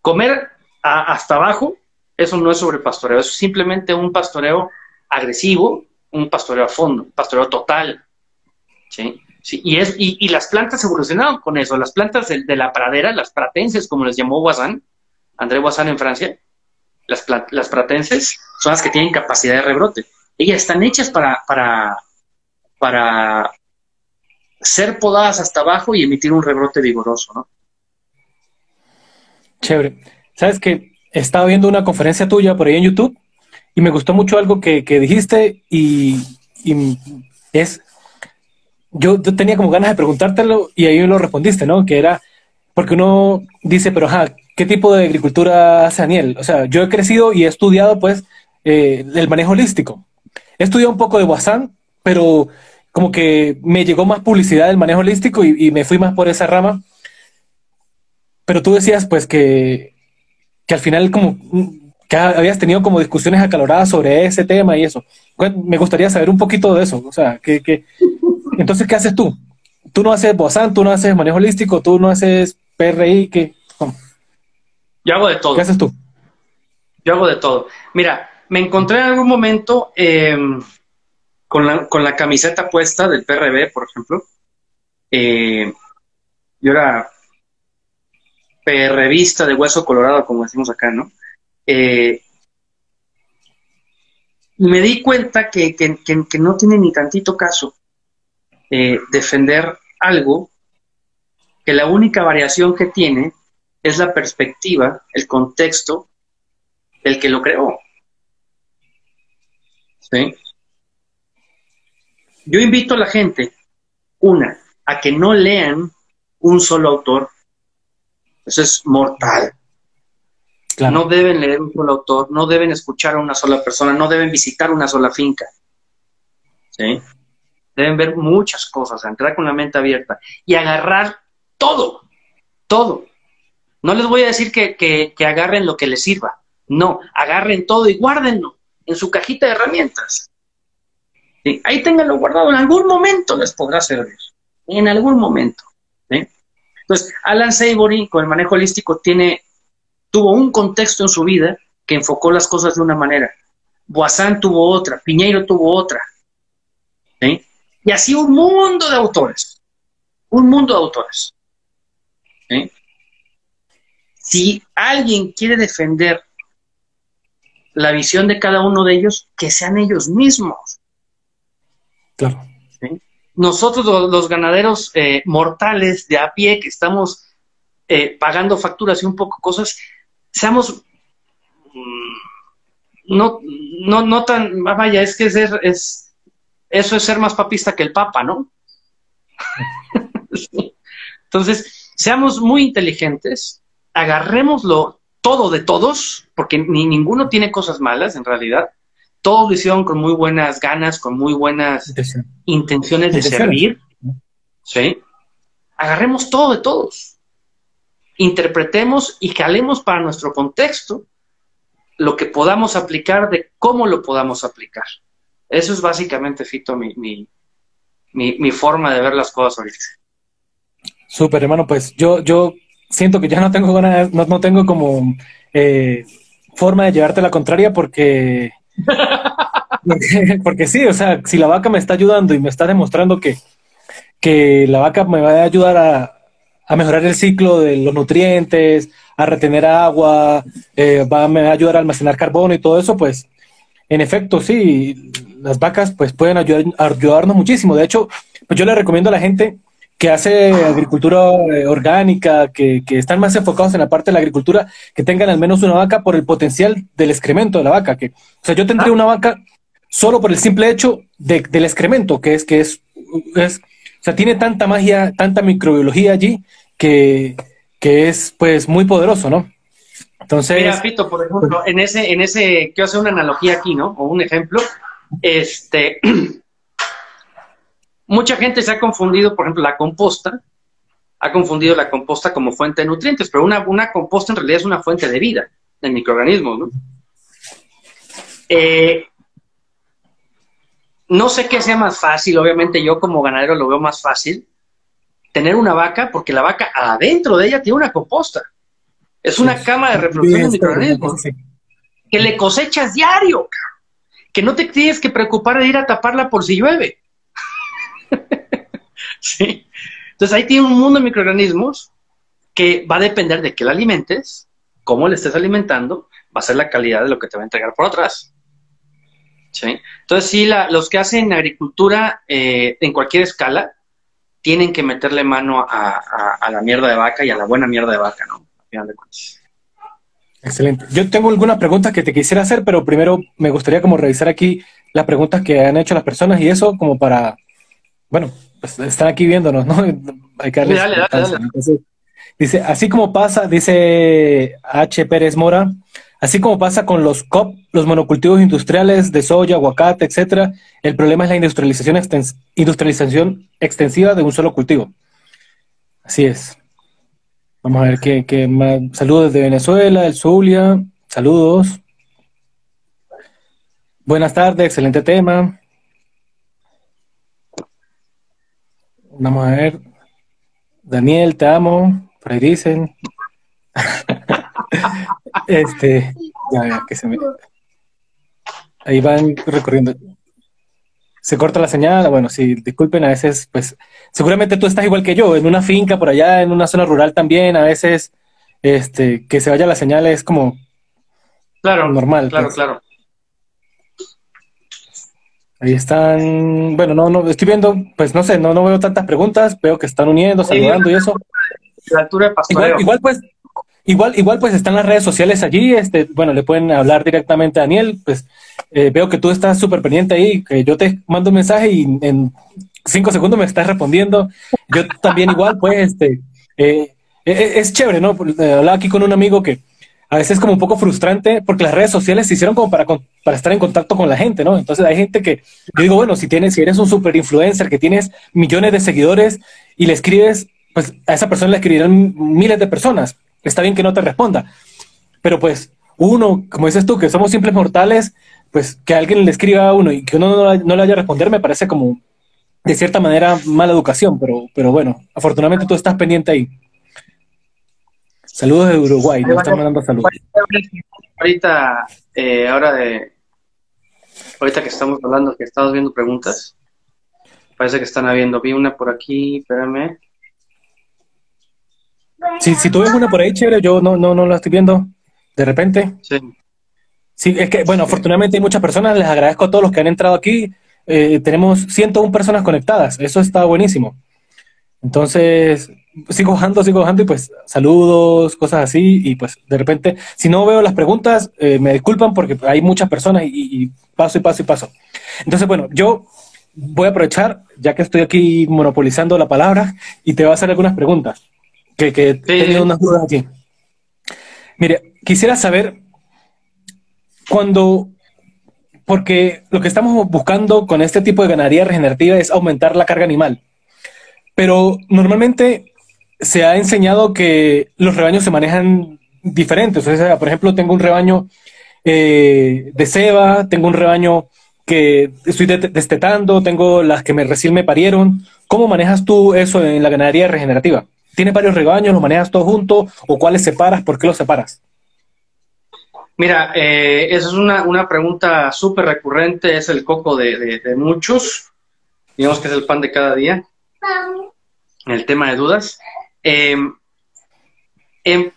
Comer hasta abajo, eso no es sobrepastoreo, es simplemente un pastoreo agresivo, un pastoreo a fondo, un pastoreo total. ¿sí? y, es, y, las plantas evolucionaron con eso. Las plantas de, la pradera, las pratenses, como les llamó Guasán, André Guasán en Francia, las, pratenses son las que tienen capacidad de rebrote. Ellas están hechas para, para, para ser podadas hasta abajo y emitir un rebrote vigoroso, ¿no? Chévere. Sabes que he estado viendo una conferencia tuya por ahí en YouTube y me gustó mucho algo que, dijiste y, es, yo, tenía como ganas de preguntártelo y ahí lo respondiste, ¿no? Que era, porque uno dice, pero ajá, ¿qué tipo de agricultura hace Daniel? O sea, yo he crecido y he estudiado pues eh, el manejo holístico. He estudiado un poco de Guasán, pero como que me llegó más publicidad del manejo holístico y, me fui más por esa rama. Pero tú decías pues que, que al final como que habías tenido como discusiones acaloradas sobre ese tema y eso. Me gustaría saber un poquito de eso. O sea, que, que entonces, ¿qué haces tú? Tú no haces Bozán, tú no haces manejo holístico, tú no haces PRI, ¿qué? Yo hago de todo. ¿Qué haces tú? Yo hago de todo. Mira, me encontré en algún momento eh, con la, con la camiseta puesta del PRB, por ejemplo, eh, yo era PRVista de hueso colorado, como decimos acá, ¿no? Eh, me di cuenta que, no tiene ni tantito caso eh, defender algo que la única variación que tiene es la perspectiva, el contexto del que lo creó. ¿Sí? Yo invito a la gente, una, a que no lean un solo autor. Eso es mortal. No deben leer un solo autor, no deben escuchar a una sola persona, no deben visitar una sola finca. ¿Sí? Deben ver muchas cosas, entrar con la mente abierta y agarrar todo, todo. No les voy a decir que, que agarren lo que les sirva. No, agarren todo y guárdenlo en su cajita de herramientas. Ahí ténganlo guardado, en algún momento les podrá servir, en algún momento. Entonces, Alan Savory, con el manejo holístico, tiene, tuvo un contexto en su vida que enfocó las cosas de una manera. Boissan tuvo otra, Piñeiro tuvo otra. Y así un mundo de autores, un mundo de autores. Si alguien quiere defender la visión de cada uno de ellos, que sean ellos mismos. Nosotros los, ganaderos eh, mortales de a pie que estamos eh, pagando facturas y un poco cosas, seamos mm, no, no, no tan, ah, vaya, es que es, es, eso es ser más papista que el Papa, ¿no? Entonces, seamos muy inteligentes, agarrémoslo todo de todos, porque ni ninguno tiene cosas malas en realidad, todos lo hicieron con muy buenas ganas, con muy buenas intenciones de servir. ¿Sí? Agarremos todo de todos. Interpretemos y calemos para nuestro contexto lo que podamos aplicar de cómo lo podamos aplicar. Eso es básicamente, Fito, mi, mi, forma de ver las cosas ahorita. Súper, hermano, pues yo, yo siento que ya no tengo ganas, no, no tengo como eh, forma de llevarte la contraria porque, porque, sí, o sea, si la vaca me está ayudando y me está demostrando que, que la vaca me va a ayudar a, a mejorar el ciclo de los nutrientes, a retener agua, eh, va, me va a ayudar a almacenar carbono y todo eso, pues en efecto, sí, las vacas pues pueden ayudar, ayudarnos muchísimo. De hecho, pues yo le recomiendo a la gente que hace agricultura eh, orgánica, que, que, están más enfocados en la parte de la agricultura, que tengan al menos una vaca por el potencial del excremento de la vaca. Que, o sea, yo tendría ah. una vaca solo por el simple hecho del excremento, que es que es, es, o sea, tiene tanta magia, tanta microbiología allí, que, que es pues muy poderoso, ¿no? Entonces. Mira, Pito, por ejemplo, en ese, en ese, quiero hacer una analogía aquí, ¿no? O un ejemplo. Este, mucha gente se ha confundido, por ejemplo, la composta, ha confundido la composta como fuente de nutrientes, pero una, una composta en realidad es una fuente de vida de microorganismos, ¿no? Eh, no sé qué sea más fácil, obviamente yo como ganadero lo veo más fácil, tener una vaca, porque la vaca adentro de ella tiene una composta. Es una cama de reproducción de microorganismos que le cosechas diario, que no te tienes que preocupar de ir a taparla por si llueve. sí. Entonces ahí tiene un mundo de microorganismos que va a depender de qué la alimentes, cómo le estés alimentando, va a ser la calidad de lo que te va a entregar por atrás. ¿Sí? Entonces, sí, los que hacen agricultura eh, en cualquier escala tienen que meterle mano a, la mierda de vaca y a la buena mierda de vaca, ¿no? Excelente. Yo tengo alguna pregunta que te quisiera hacer, pero primero me gustaría como revisar aquí las preguntas que han hecho las personas y eso como para, bueno, están aquí viéndonos, ¿no? Hay que darles dale, dale, dice, así como pasa, dice H. Pérez Mora, así como pasa con los COP, los monocultivos industriales de soya, aguacate, etcétera, el problema es la industrialización, industrialización extensiva de un solo cultivo. Así es. Vamos a ver qué, más. Saludos desde Venezuela, el Zulia. Saludos. Buenas tardes, excelente tema. Vamos a ver. Daniel, te amo. Por ahí dicen. este, ya, ya, que se me. Ahí van recorriendo se corta la señal, bueno, sí, disculpen, a veces, pues, seguramente tú estás igual que yo, en una finca por allá, en una zona rural también, a veces, este, que se vaya la señal es como claro, normal. Claro, pues. claro. Ahí están, bueno, no, no, estoy viendo, pues no sé, no, no veo tantas preguntas, veo que están uniendo, saludando y eso. igual, igual, pues, igual, igual, pues están las redes sociales allí, este, bueno, le pueden hablar directamente a Daniel, pues eh, veo que tú estás súper pendiente ahí, que yo te mando un mensaje y en cinco segundos me estás respondiendo. Yo también igual, pues, este, eh, eh, es chévere, ¿no? Hablaba aquí con un amigo que a veces es como un poco frustrante porque las redes sociales se hicieron como para, estar en contacto con la gente, ¿no? Entonces hay gente que, digo, bueno, si tienes, si eres un super influencer, que tienes millones de seguidores y le escribes, pues a esa persona le escribirán miles de personas. Está bien que no te responda, pero pues uno, como dices tú, que somos simples mortales, pues que alguien le escriba a uno y que uno no, le haya a responder me parece como de cierta manera mala educación, pero, pero bueno, afortunadamente tú estás pendiente ahí. Saludos de Uruguay, nos están mandando saludos. Ahorita, eh, ahora de, ahorita que estamos hablando, que estamos viendo preguntas, parece que están habiendo, vi una por aquí, espérame. Si, si tú ves una por ahí, chévere, yo no, no, no la estoy viendo de repente. Sí. Sí, es que, bueno, afortunadamente hay muchas personas, les agradezco a todos los que han entrado aquí. Eh, tenemos 101 personas conectadas, eso está buenísimo. Entonces, sigo bajando, sigo bajando y pues saludos, cosas así. Y pues de repente, si no veo las preguntas, eh, me disculpan porque hay muchas personas y, paso y paso y paso. Entonces, bueno, yo voy a aprovechar, ya que estoy aquí monopolizando la palabra, y te voy a hacer algunas preguntas, que, que he tenido unas dudas aquí. Mire, quisiera saber cuando, porque lo que estamos buscando con este tipo de ganadería regenerativa es aumentar la carga animal. Pero normalmente se ha enseñado que los rebaños se manejan diferentes. O sea, por ejemplo, tengo un rebaño eh, de ceba, tengo un rebaño que estoy destetando, tengo las que me, recién me parieron. ¿Cómo manejas tú eso en la ganadería regenerativa? ¿Tienes varios rebaños? ¿Los manejas todos juntos? ¿O cuáles separas? ¿Por qué los separas? Mira, eh, esa es una, pregunta súper recurrente, es el coco de, muchos, digamos que es el pan de cada día, el tema de dudas. Em,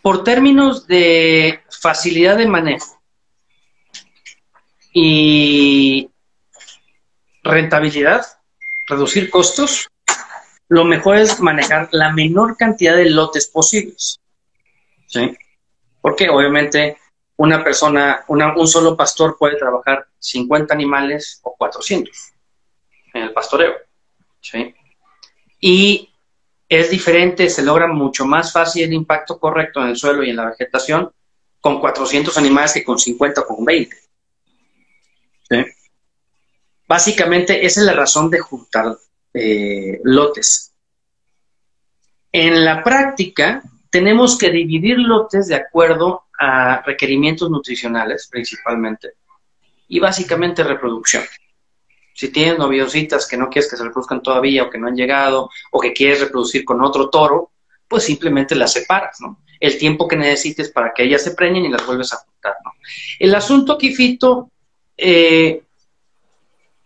por términos de facilidad de manejo y rentabilidad, reducir costos, lo mejor es manejar la menor cantidad de lotes posibles. ¿Sí? Porque obviamente una persona, un solo pastor puede trabajar 50 animales o 400 en el pastoreo. ¿sí? Y es diferente, se logra mucho más fácil el impacto correcto en el suelo y en la vegetación con 400 animales que con 50 o con 20. ¿sí? Básicamente, esa es la razón de juntar eh, lotes. En la práctica, tenemos que dividir lotes de acuerdo a requerimientos nutricionales principalmente y básicamente reproducción. Si tienes noviositas que no quieres que se reproduzcan todavía o que no han llegado o que quieres reproducir con otro toro, pues simplemente las separas, ¿no? El tiempo que necesites para que ellas se preñen y las vuelves a juntar, ¿no? El asunto aquí, Fito, eh,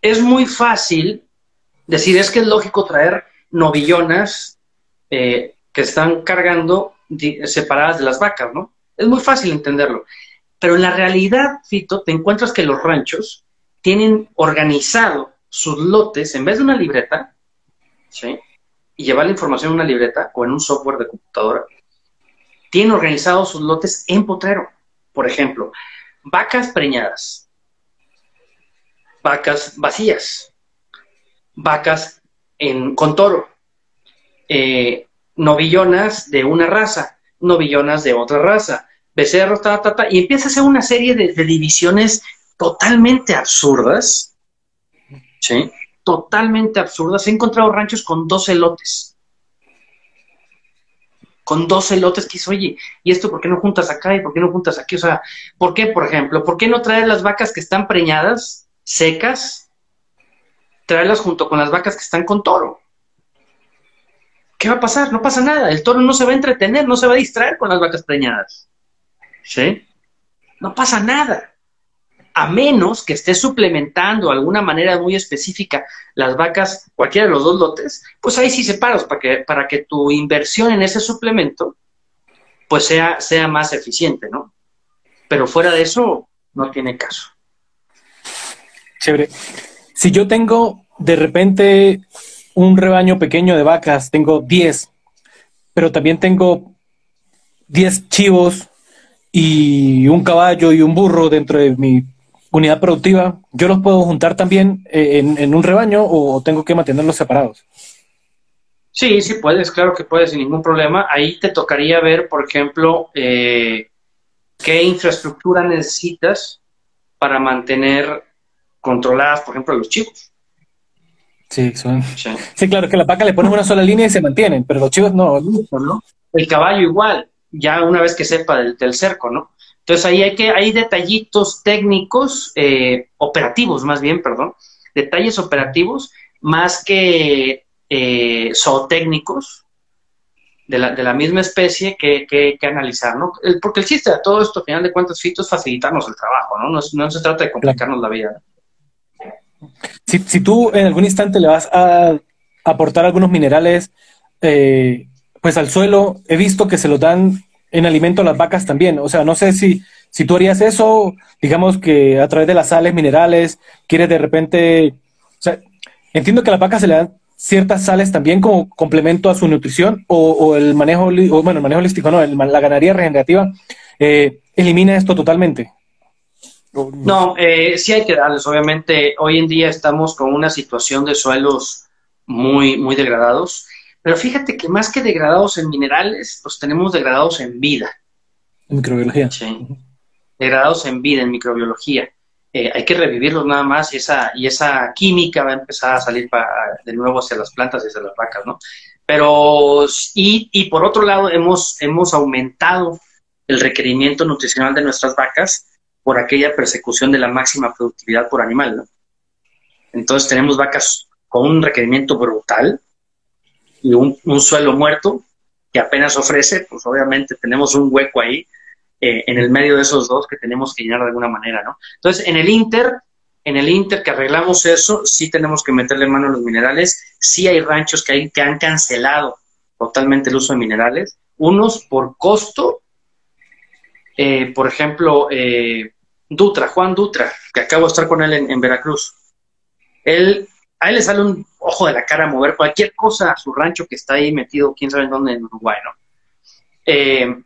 es muy fácil decir, es que es lógico traer novillonas eh, que están cargando separadas de las vacas, ¿no? Es muy fácil entenderlo. Pero en la realidad, Fito, te encuentras que los ranchos tienen organizado sus lotes en vez de una libreta, ¿sí? Y llevar la información en una libreta o en un software de computadora, tienen organizados sus lotes en potrero. Por ejemplo, vacas preñadas, vacas vacías, vacas en, con toro, eh, novillonas de una raza, novillonas de otra raza, becerros, ta, ta, ta, y empieza a hacer una serie de, divisiones totalmente absurdas, ¿sí? Totalmente absurdas. He encontrado ranchos con dos elotes. Con dos elotes que dice, oye, ¿y esto por qué no juntas acá y por qué no juntas aquí? O sea, ¿por qué, por ejemplo? ¿Por qué no traer las vacas que están preñadas, secas, traerlas junto con las vacas que están con toro? ¿qué va a pasar? No pasa nada. El toro no se va a entretener, no se va a distraer con las vacas preñadas. ¿Sí? No pasa nada. A menos que estés suplementando de alguna manera muy específica las vacas, cualquiera de los dos lotes, pues ahí sí separos para que, para que tu inversión en ese suplemento pues sea, sea más eficiente, ¿no? Pero fuera de eso, no tiene caso. Chévere. Si yo tengo de repente un rebaño pequeño de vacas, tengo 10, pero también tengo 10 chivos y un caballo y un burro dentro de mi unidad productiva, ¿yo los puedo juntar también eh, en, un rebaño o tengo que mantenerlos separados? Sí, sí puedes, claro que puedes sin ningún problema. Ahí te tocaría ver, por ejemplo, eh, qué infraestructura necesitas para mantener controladas, por ejemplo, los chivos. Sí, son... sí. claro, que la vaca le pones una sola línea y se mantienen, pero los chivos no. ¿no? El caballo igual, ya una vez que sepa del, cerco, ¿no? Entonces ahí hay que, hay detallitos técnicos, eh, operativos más bien, perdón, detalles operativos más que eh, zootécnicos de la, de la misma especie que, que, analizar, ¿no? porque el chiste de todo esto, al final de cuentas, Fito, es facilitarnos el trabajo, ¿no? No, se trata de complicarnos la vida. Si, tú en algún instante le vas a aportar algunos minerales eh, pues al suelo, he visto que se lo dan en alimento a las vacas también. O sea, no sé si, si tú harías eso, digamos que a través de las sales minerales, quieres de repente, o sea, entiendo que a las vacas se le dan ciertas sales también como complemento a su nutrición o, el manejo, o, bueno, el manejo holístico, no, la ganadería regenerativa eh, elimina esto totalmente. No, eh, sí hay que darles. Obviamente, hoy en día estamos con una situación de suelos muy, muy degradados. Pero fíjate que más que degradados en minerales, los tenemos degradados en vida. En microbiología. Sí. Degradados en vida, en microbiología. Eh, hay que revivirlos nada más y esa, y esa química va a empezar a salir de nuevo hacia las plantas y hacia las vacas, ¿no? Pero, y, y por otro lado, hemos, hemos aumentado el requerimiento nutricional de nuestras vacas por aquella persecución de la máxima productividad por animal, ¿no? Entonces tenemos vacas con un requerimiento brutal y un, suelo muerto que apenas ofrece, pues obviamente tenemos un hueco ahí eh, en el medio de esos dos que tenemos que llenar de alguna manera, ¿no? Entonces, en el Inter, en el Inter que arreglamos eso, sí tenemos que meterle mano a los minerales, sí hay ranchos que, hay, que han cancelado totalmente el uso de minerales, unos por costo, eh, por ejemplo, eh, Dutra, Juan Dutra, que acabo de estar con él en, Veracruz. Él, a él le sale un ojo de la cara a mover cualquier cosa a su rancho que está ahí metido, quién sabe dónde, en Uruguay. Eh,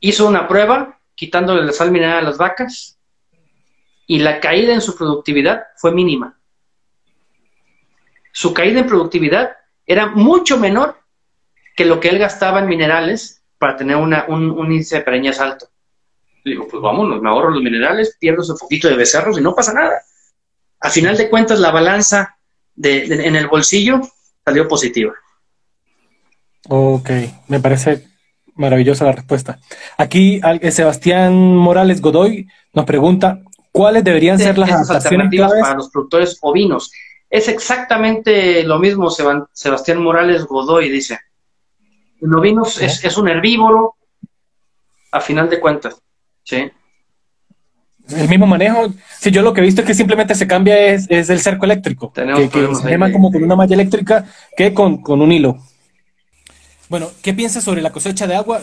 hizo una prueba quitándole la sal mineral a las vacas y la caída en su productividad fue mínima. Su caída en productividad era mucho menor que lo que él gastaba en minerales para tener un, índice de pereñas alto. Le digo, pues vámonos, me ahorro los minerales, pierdo ese poquito de becerros y no pasa nada. A final de cuentas, la balanza de, en el bolsillo salió positiva. Ok, me parece maravillosa la respuesta. Aquí Sebastián Morales Godoy nos pregunta, ¿cuáles deberían ser las alternativas para los productores ovinos? Es exactamente lo mismo, Sebastián Morales Godoy dice. El ovino es, es, un herbívoro, a final de cuentas. Sí. El mismo manejo. Sí, yo lo que he visto es que simplemente se cambia es, el cerco eléctrico. que, se llama como con una malla eléctrica que con, un hilo. Bueno, ¿qué piensas sobre la cosecha de agua?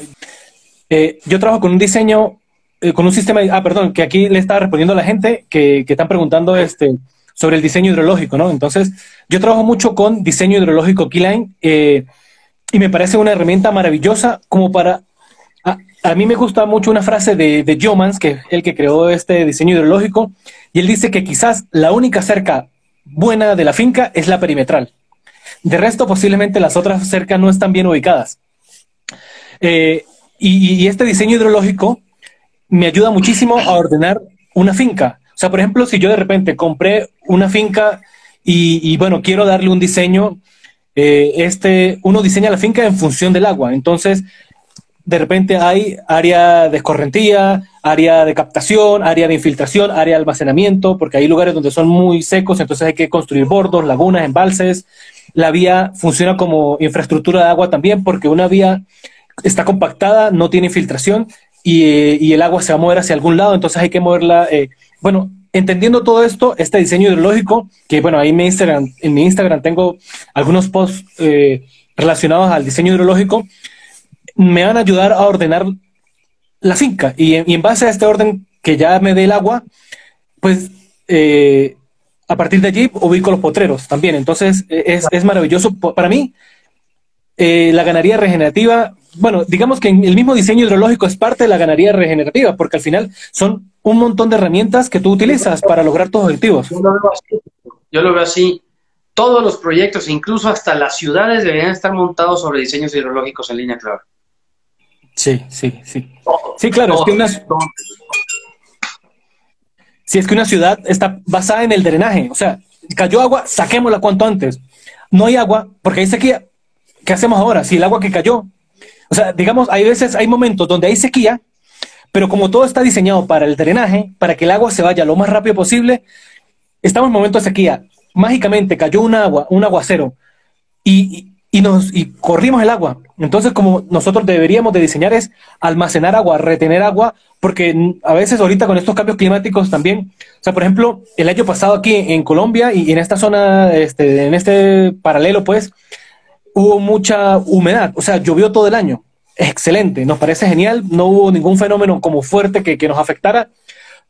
Eh, yo trabajo con un diseño, eh, con un sistema, ah, perdón, que aquí le estaba respondiendo a la gente que, que están preguntando este, sobre el diseño hidrológico, ¿no? Entonces, yo trabajo mucho con diseño hidrológico Keyline eh, y me parece una herramienta maravillosa como para a mí me gusta mucho una frase de, de Jomans, que es el que creó este diseño hidrológico, y él dice que quizás la única cerca buena de la finca es la perimetral. De resto, posiblemente las otras cercas no están bien ubicadas. Eh, y, este diseño hidrológico me ayuda muchísimo a ordenar una finca. O sea, por ejemplo, si yo de repente compré una finca y, bueno, quiero darle un diseño, eh, este, uno diseña la finca en función del agua. Entonces, de repente hay área de escorrentía, área de captación, área de infiltración, área de almacenamiento, porque hay lugares donde son muy secos, entonces hay que construir bordos, lagunas, embalses. La vía funciona como infraestructura de agua también, porque una vía está compactada, no tiene infiltración y, el agua se va a mover hacia algún lado, entonces hay que moverla. Eh, bueno, entendiendo todo esto, este diseño hidrológico, que bueno, ahí en mi Instagram, en mi Instagram tengo algunos posts eh, relacionados al diseño hidrológico, me van a ayudar a ordenar la finca. Y, en base a este orden que ya me dé el agua, pues eh, a partir de allí ubico los potreros también. Entonces e, es, maravilloso. Para mí, eh, la ganadería regenerativa, bueno, digamos que el mismo diseño hidrológico es parte de la ganadería regenerativa, porque al final son un montón de herramientas que tú utilizas para lograr tus objetivos. Yo lo veo así. Yo lo veo así. Todos los proyectos, incluso hasta las ciudades, deberían estar montados sobre diseños hidrológicos en línea clave. Sí, sí, sí. Sí, claro, es que una... Si es que una ciudad está basada en el drenaje, o sea, cayó agua, saquémosla cuanto antes. No hay agua, porque hay sequía. ¿Qué hacemos ahora? Si el agua que cayó, o sea, digamos, hay veces, hay momentos donde hay sequía, pero como todo está diseñado para el drenaje, para que el agua se vaya lo más rápido posible, estamos en momento de sequía. Mágicamente cayó un agua, un aguacero, y, y, nos, y corrimos el agua. Entonces, como nosotros deberíamos de diseñar es almacenar agua, retener agua, porque a veces ahorita con estos cambios climáticos también, o sea, por ejemplo, el año pasado aquí en Colombia y en esta zona, este, en este paralelo, pues, hubo mucha humedad, o sea, llovió todo el año. Excelente, nos parece genial, no hubo ningún fenómeno como fuerte que, que nos afectara,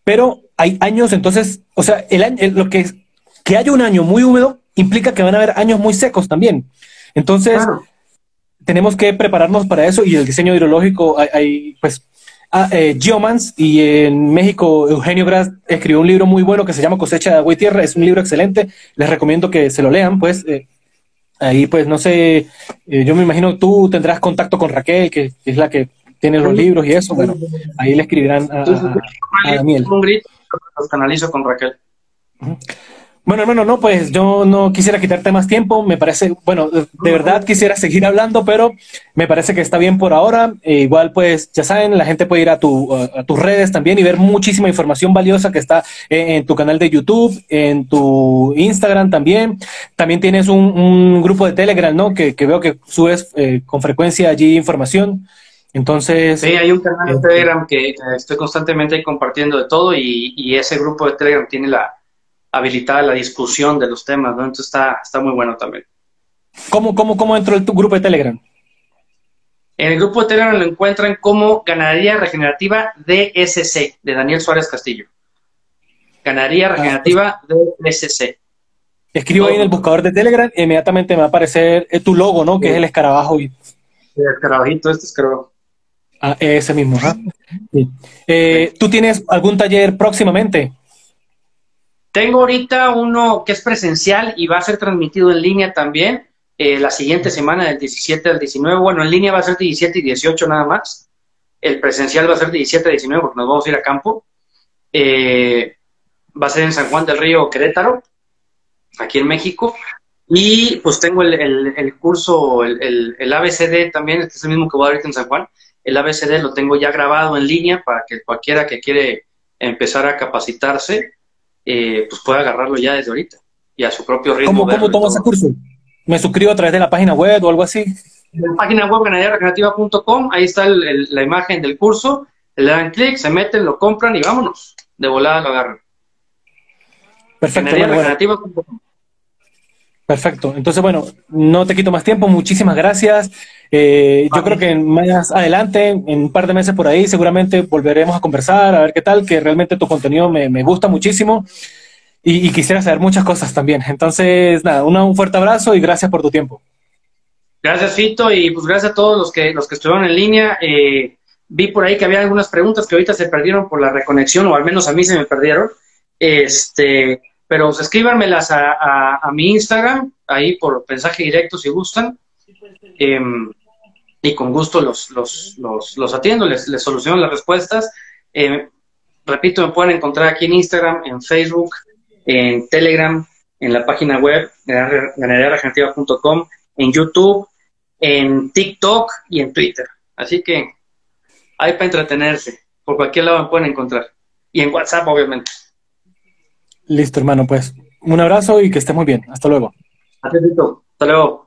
pero hay años, entonces, o sea, el año, lo que, que haya un año muy húmedo implica que van a haber años muy secos también. Entonces, tenemos que prepararnos para eso y el diseño hidrológico, hay, pues, ah, eh, Geomans y en México Eugenio Gras escribió un libro muy bueno que se llama Cosecha de Agua y Tierra, es un libro excelente, les recomiendo que se lo lean, pues, eh, ahí pues no sé, eh, yo me imagino tú tendrás contacto con Raquel, que, es la que tiene los libros y eso, bueno, ahí le escribirán a, Daniel. Un grito, los canalizo con Raquel. Bueno, hermano, no, pues yo no quisiera quitarte más tiempo. Me parece, bueno, de, verdad quisiera seguir hablando, pero me parece que está bien por ahora. E igual, pues ya saben, la gente puede ir a, tu, a, tus redes también y ver muchísima información valiosa que está en, tu canal de YouTube, en tu Instagram también. También tienes un, grupo de Telegram, ¿no? Que, veo que subes eh, con frecuencia allí información. Entonces. Sí, hay un canal de este, Telegram que estoy constantemente compartiendo de todo y, y ese grupo de Telegram tiene la habilitada la discusión de los temas, ¿no? Entonces está, está muy bueno también. ¿Cómo, cómo, cómo entró el tu grupo de Telegram? En el grupo de Telegram lo encuentran como Ganadería Regenerativa DSC, de Daniel Suárez Castillo. Ganadería ah, Regenerativa DSC. Escribo ahí en el buscador de Telegram, inmediatamente me va a aparecer eh, tu logo, ¿no? Que es el escarabajo. Y... El escarabajito, este escarabajo. Ah, ese mismo, ¿ah? Eh, ¿Tú tienes algún taller próximamente? Tengo ahorita uno que es presencial y va a ser transmitido en línea también eh, la siguiente semana del 17 al 19. Bueno, en línea va a ser 17 y 18 nada más. El presencial va a ser 17 y 19 porque nos vamos a ir a campo. Eh, va a ser en San Juan del Río, Querétaro, aquí en México. Y pues tengo el, curso, el, el, ABCD también, este es el mismo que voy a dar ahorita en San Juan. El ABCD lo tengo ya grabado en línea para que cualquiera que quiere empezar a capacitarse, eh, pues puede agarrarlo ya desde ahorita y a su propio ritmo. ¿Cómo, cómo tomo ese curso? ¿Me suscribo a través de la página web o algo así? En la página web ganaderarecreativa.com, ahí está la imagen del curso, le dan clic, se meten, lo compran y vámonos. De volada lo agarran. Perfecto. Perfecto. Entonces, bueno, no te quito más tiempo. Muchísimas gracias. Eh, yo creo que más adelante, en un par de meses por ahí, seguramente volveremos a conversar, a ver qué tal, que realmente tu contenido me, gusta muchísimo y, quisiera saber muchas cosas también. Entonces, nada, un fuerte abrazo y gracias por tu tiempo. Gracias, Fito, y pues gracias a todos los que, los que estuvieron en línea. Eh, vi por ahí que había algunas preguntas que ahorita se perdieron por la reconexión, o al menos a mí se me perdieron. Este, pero escríbanmelas a, a, mi Instagram, ahí por mensaje directo si gustan. Em, y con gusto los, los, los, atiendo, les, les, soluciono las respuestas. Em, repito, me pueden encontrar aquí en Instagram, en Facebook, en Telegram, en la página web ganaderaregenerativa.com, en YouTube, en TikTok y en Twitter. Así que hay para entretenerse. Por cualquier lado me pueden encontrar. Y en WhatsApp, obviamente. Listo, hermano, pues un abrazo y que esté muy bien. Hasta luego. Hasta luego.